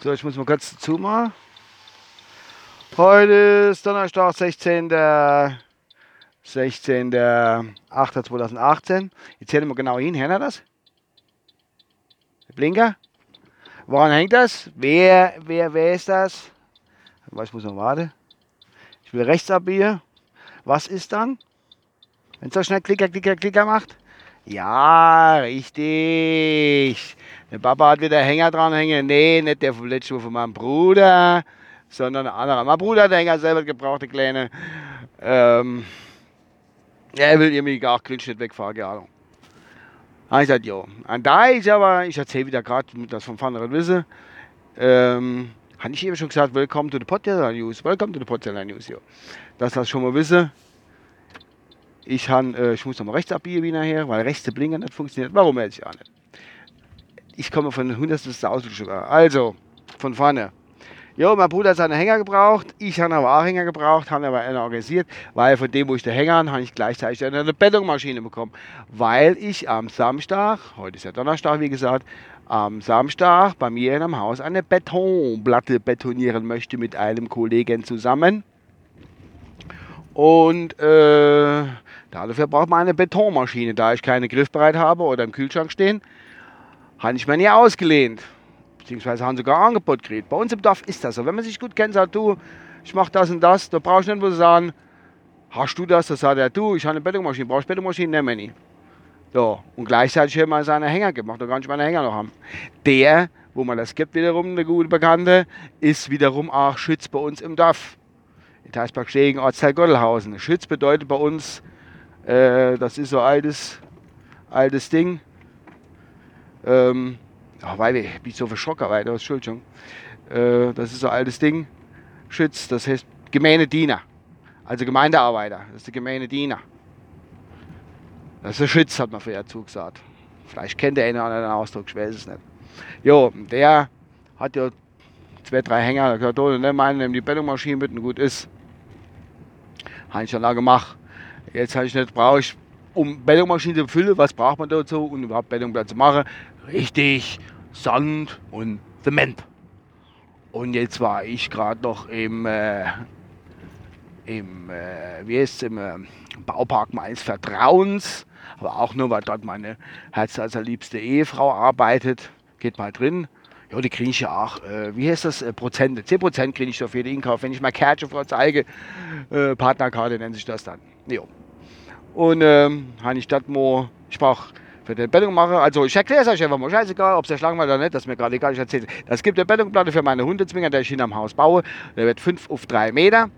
So, ich muss mal kurz zumachen. Heute ist Donnerstag, 16. 16. 8. 2018. Jetzt zählen wir genau hin. Hört ihr das? Der Blinker? Woran hängt das? Wer, wer, wer ist das? Ich muss noch warten. Ich will rechts abbiegen. Was ist dann? Wenn es so schnell Klicker, Klicker, Klicker macht? Ja, richtig. Der Papa hat wieder Hänger dranhängen. Nee, nicht der vom letzten Mal von meinem Bruder, sondern ein anderer. Mein Bruder hat den Hänger selber gebraucht, der Kleine. Ähm, er will irgendwie gar nicht wegfahren, keine Ahnung. Ich gesagt, ja. Und da ich aber, ich erzähle wieder gerade, das vom Fanderen wissen, ähm, habe ich eben schon gesagt, willkommen to the Podcast News, willkommen to the Podcast News, ja. Dass das schon mal wissen. Ich, han, äh, ich muss nochmal rechts abbiegen wie nachher, weil rechts der Blinker nicht funktioniert. Warum weiß ich auch nicht. Ich komme von den hundertstelsten Ausdruck Also, von vorne. Jo, mein Bruder hat seine Hänger gebraucht, ich habe aber auch Hänger gebraucht, habe aber einen organisiert, weil von dem, wo ich den Hänger habe, habe ich gleichzeitig eine Betonmaschine bekommen, weil ich am Samstag, heute ist ja Donnerstag, wie gesagt, am Samstag bei mir in einem Haus eine Betonplatte betonieren möchte mit einem Kollegen zusammen. Und äh, dafür braucht man eine Betonmaschine. Da ich keine griffbereit habe oder im Kühlschrank stehen, habe ich mir nie ausgelehnt. Beziehungsweise haben sogar Angebot gekriegt. Bei uns im Dorf ist das so. Wenn man sich gut kennt, sagt du, ich mache das und das, da brauchst du nicht nur sagen, hast du das? Da sagt er, du, ich habe eine Betonmaschine, brauchst du Betonmaschine? Nehmen wir nicht. So, und gleichzeitig hat er seine Hänger gemacht, da kann ich meine Hänger noch haben. Der, wo man das gibt, wiederum eine gute Bekannte, ist wiederum auch Schütz bei uns im Dorf. In Teisberg Stegen, Ortsteil Gottelhausen. Schütz bedeutet bei uns, äh, das ist so altes, altes Ding. Ähm, oh, weil ich bin so verschrocken weiter, Entschuldigung. Äh, das ist so altes Ding. Schütz, das heißt gemeine Diener. Also Gemeindearbeiter, das ist der gemeine Diener. Das ist ein Schütz, hat man früher zugesagt. Vielleicht kennt der eine oder andere Ausdruck, ich weiß es nicht. Jo, der hat ja zwei, drei Hänger, da gehört oh, ne, meinen, nimm die Bettungmaschine mit und gut ist. Habe ich schon lange gemacht. Jetzt habe ich nicht, brauche ich, um Bettungmaschine zu füllen, was braucht man dazu, um überhaupt Bettungplatz zu machen? Richtig, Sand und Zement. Und jetzt war ich gerade noch im, äh, im, äh, wie heißt im äh, Baupark meines Vertrauens aber auch nur, weil dort meine herzallerliebste Ehefrau arbeitet. Geht mal drin. Ja, die kriege ich ja auch, äh, wie heißt das, äh, Prozente. 10 Prozent kriege ich für jeden Inkauf, wenn ich mal Kärtchen vorzeige. Äh, Partnerkarte nennt sich das dann. Jo. Und ähm, habe ich das mal, ich brauche für die Bettung mache, also ich erkläre es euch einfach mal, scheißegal, ob es der war oder nicht, das ist mir gerade egal, ich erzähle es. gibt eine Bettungsplatte für meine Hundezwinger, der ich hinterm Haus baue. Der wird 5 auf 3 Meter.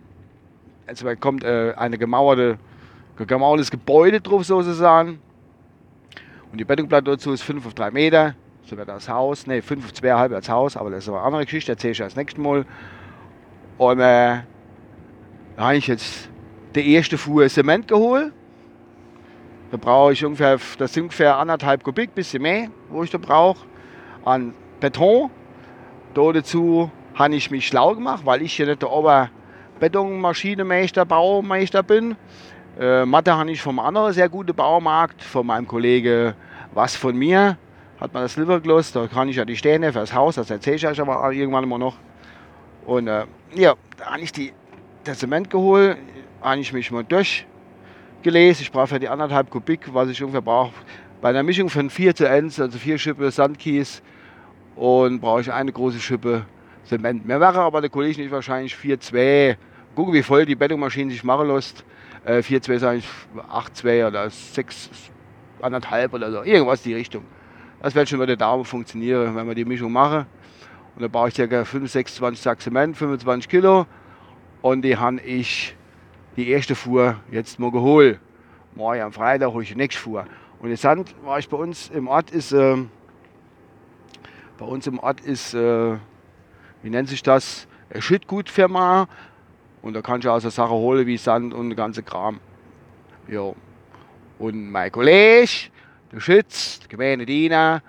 Also da kommt äh, eine gemauerte gemauertes Gebäude drauf sozusagen. Und die Bettungplatte dazu ist 5 auf 3 Meter. So wird das Haus. Ne, 5 auf 2,5 als Haus, aber das ist eine andere Geschichte, erzähle ich das nächste Mal. Und äh, da habe ich jetzt die erste Fuhr Zement geholt. Da brauche ich ungefähr, das sind ungefähr anderthalb Kubik, bisschen mehr, wo ich da brauche, an Beton. Da dazu habe ich mich schlau gemacht, weil ich hier nicht der Oberbetonmaschinenmeister, Baumeister bin. Äh, Mathe habe ich vom anderen sehr guten Baumarkt, von meinem Kollege was von mir, hat man das Silbergloss, da kann ich ja die Steine fürs Haus, das erzähle ich euch aber irgendwann immer noch. Und äh, ja, da habe ich die, das Zement geholt, habe ich mich mal durchgelesen. Ich brauche für die anderthalb Kubik, was ich ungefähr brauche, bei einer Mischung von 4 zu 1, also 4 Schippe Sandkies und brauche ich eine große Schippe Zement. Mir wäre aber der Kollege nicht wahrscheinlich 4,2. Gucken, wie voll die Bettungmaschine sich machen lässt. Äh, 4-2 sage ich 8-2 oder 6, anderthalb oder so. Irgendwas in die Richtung. Das wird schon mit der Daumen funktionieren, wenn wir die Mischung machen. Und da brauche ich ca. 5, 26 Sack Zement, 25 Kilo. Und die habe ich die erste Fuhr jetzt mal geholt. Morgen am Freitag hole ich die nächste Fuhr. Und jetzt war ich bei uns im Ort ist, äh, bei uns im Ort ist, äh, wie nennt sich das, Schüttgutfirma. Und da kannst du auch so Sachen holen wie Sand und der ganze Kram. Jo. Und mein Kollege, der Schütz, der gemeine Diener,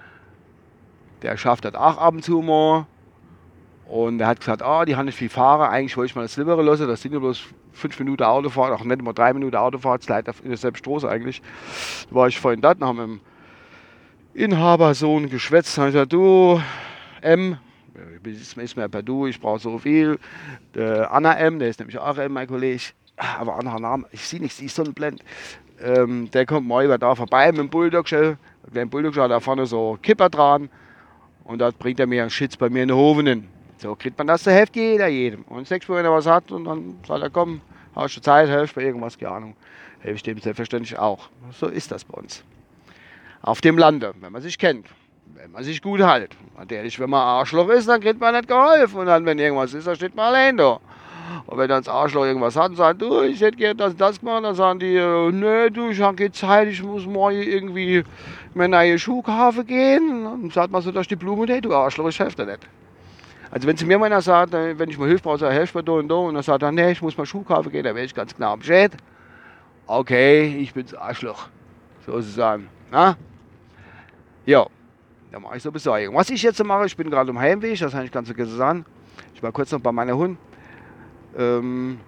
der schafft das auch ab und zu mal. Und er hat gesagt, ah, die haben nicht viel fahren, eigentlich wollte ich mal das Silbere lassen, das sind ja bloß fünf Minuten Autofahrt, auch nicht mal drei Minuten Autofahrt, das ist in derselben Straße eigentlich. Da war ich vorhin dort, haben wir Inhaber, Sohn geschwätzt. Dann gesagt, du, M, ist mir per Du, ich brauche so viel. Der Anna M, der ist nämlich auch M, mein Kollege, aber anderer Name, ich sehe nicht, sie ist so ein Blend. Ähm, der kommt mal über da vorbei mit dem Bulldog. Der Bulldog hat da vorne so Kipper dran und da bringt er mir einen Schitz bei mir in den Hofen. So kriegt man das zur Hälfte jeder jedem. Und sechs wenn er was hat und dann sagt er, komm, hast du Zeit, helft bei irgendwas, keine Ahnung. Helfe ich dem selbstverständlich auch. So ist das bei uns. Auf dem Lande, wenn man sich kennt wenn man sich gut hält. Natürlich, wenn man Arschloch ist, dann kriegt man nicht geholfen. Und dann, wenn irgendwas ist, dann steht man allein da. Und wenn dann das Arschloch irgendwas hat und sagt, du, ich hätte gerne das das gemacht, dann sagen die, äh, nö, du, ich habe keine Zeit, ich muss morgen irgendwie in meine Schuhkafe gehen. Und dann sagt man so durch die Blume, hey, du Arschloch, ich helfe dir nicht. Also wenn zu mir einer sagt, äh, wenn ich mal Hilfe brauche, sage ich, mir da und da. Und dann sagt er, nee, ich muss mal Schuhkafe gehen, dann wäre ich ganz genau Bescheid. Okay, ich bin's Arschloch. Sozusagen. Na? Ja. Da mache ich so Besorgung. Was ich jetzt mache, ich bin gerade im Heimweg, das habe ich ganz vergessen sagen. Ich war kurz noch bei meiner Hund. Ähm,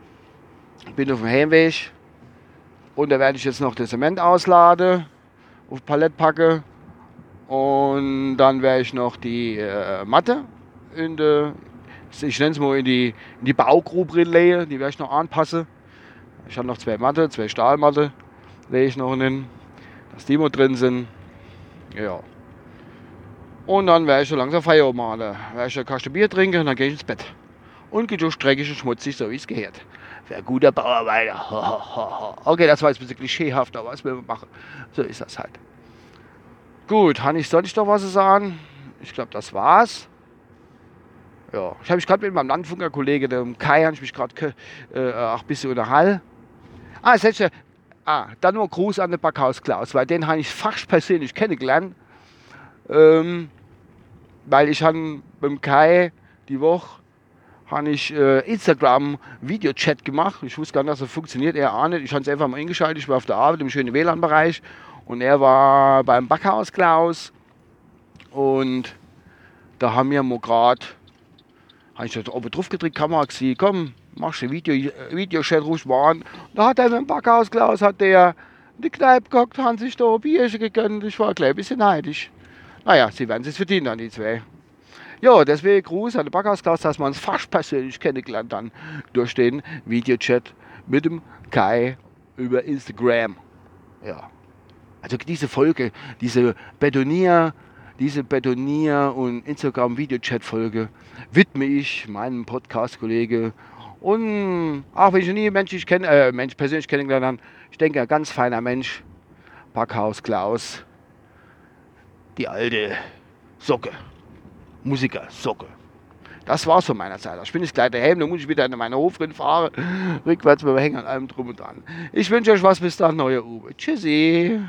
bin auf dem Heimweg und da werde ich jetzt noch das Zement ausladen, auf Palett packe und dann werde ich noch die äh, Matte in die, ich nenne es mal in die, in die Baugrube legen, die werde ich noch anpassen. Ich habe noch zwei Matte, zwei Stahlmatte, lege ich noch hin, dass die mal drin sind. Ja. Und dann werde ich so langsam Feierabend machen. Da werde ich eine Kaste Bier trinken und dann gehe ich ins Bett. Und gehe durch dreckig und schmutzig, so wie es gehört. Wäre guter Bauarbeiter. okay, das war jetzt ein bisschen klischeehaft, aber was wir machen, so ist das halt. Gut, Hanni, soll ich doch was sagen? Ich glaube, das war's. Ja, ich habe mich gerade mit meinem Landfunker-Kollegen, dem Kai, ich mich gerade äh, auch ein bisschen unterhalten. Ah, ich, ah, dann nur Gruß an den Backhaus Klaus, weil den habe ich fast persönlich kennengelernt. Ähm, weil ich habe mit dem Kai die Woche habe ich äh, Instagram Videochat gemacht. Ich wusste gar nicht, dass das funktioniert. Er auch nicht. Ich habe es einfach mal eingeschaltet. Ich war auf der Arbeit im schönen WLAN-Bereich und er war beim Backhaus Klaus. Und da haben wir mal gerade, habe ich gesagt, ob er drauf gedrückt, Kamera gesehen, komm, machst du Video, Videochat, ruf mal an. Da hat er dem Backhaus Klaus, hat der in die Kneipe geguckt, hat sich da Bierchen gegönnt. Ich war gleich ein bisschen neidisch. Naja, sie werden es verdienen an die zwei. Ja, deswegen Gruß an den Backhausklaus, dass wir uns fast persönlich kennengelernt haben durch den Videochat mit dem Kai über Instagram. Ja. Also diese Folge, diese Betonier, diese Betonier und Instagram Videochat Folge widme ich meinem Podcast-Kollege und auch wenn ich nie Mensch, kenn, äh, Mensch persönlich kennengelernt habe, ich denke, ein ganz feiner Mensch, Backhaus Klaus, die alte Socke. Musiker, Socke. Das war's von meiner Zeit. Ich bin jetzt gleich daheim, dann muss ich wieder in meine Hofrin fahren. Rückwärts mit dem Hängen an allem drum und dran. Ich wünsche euch was bis dann, neue Uwe. Tschüssi.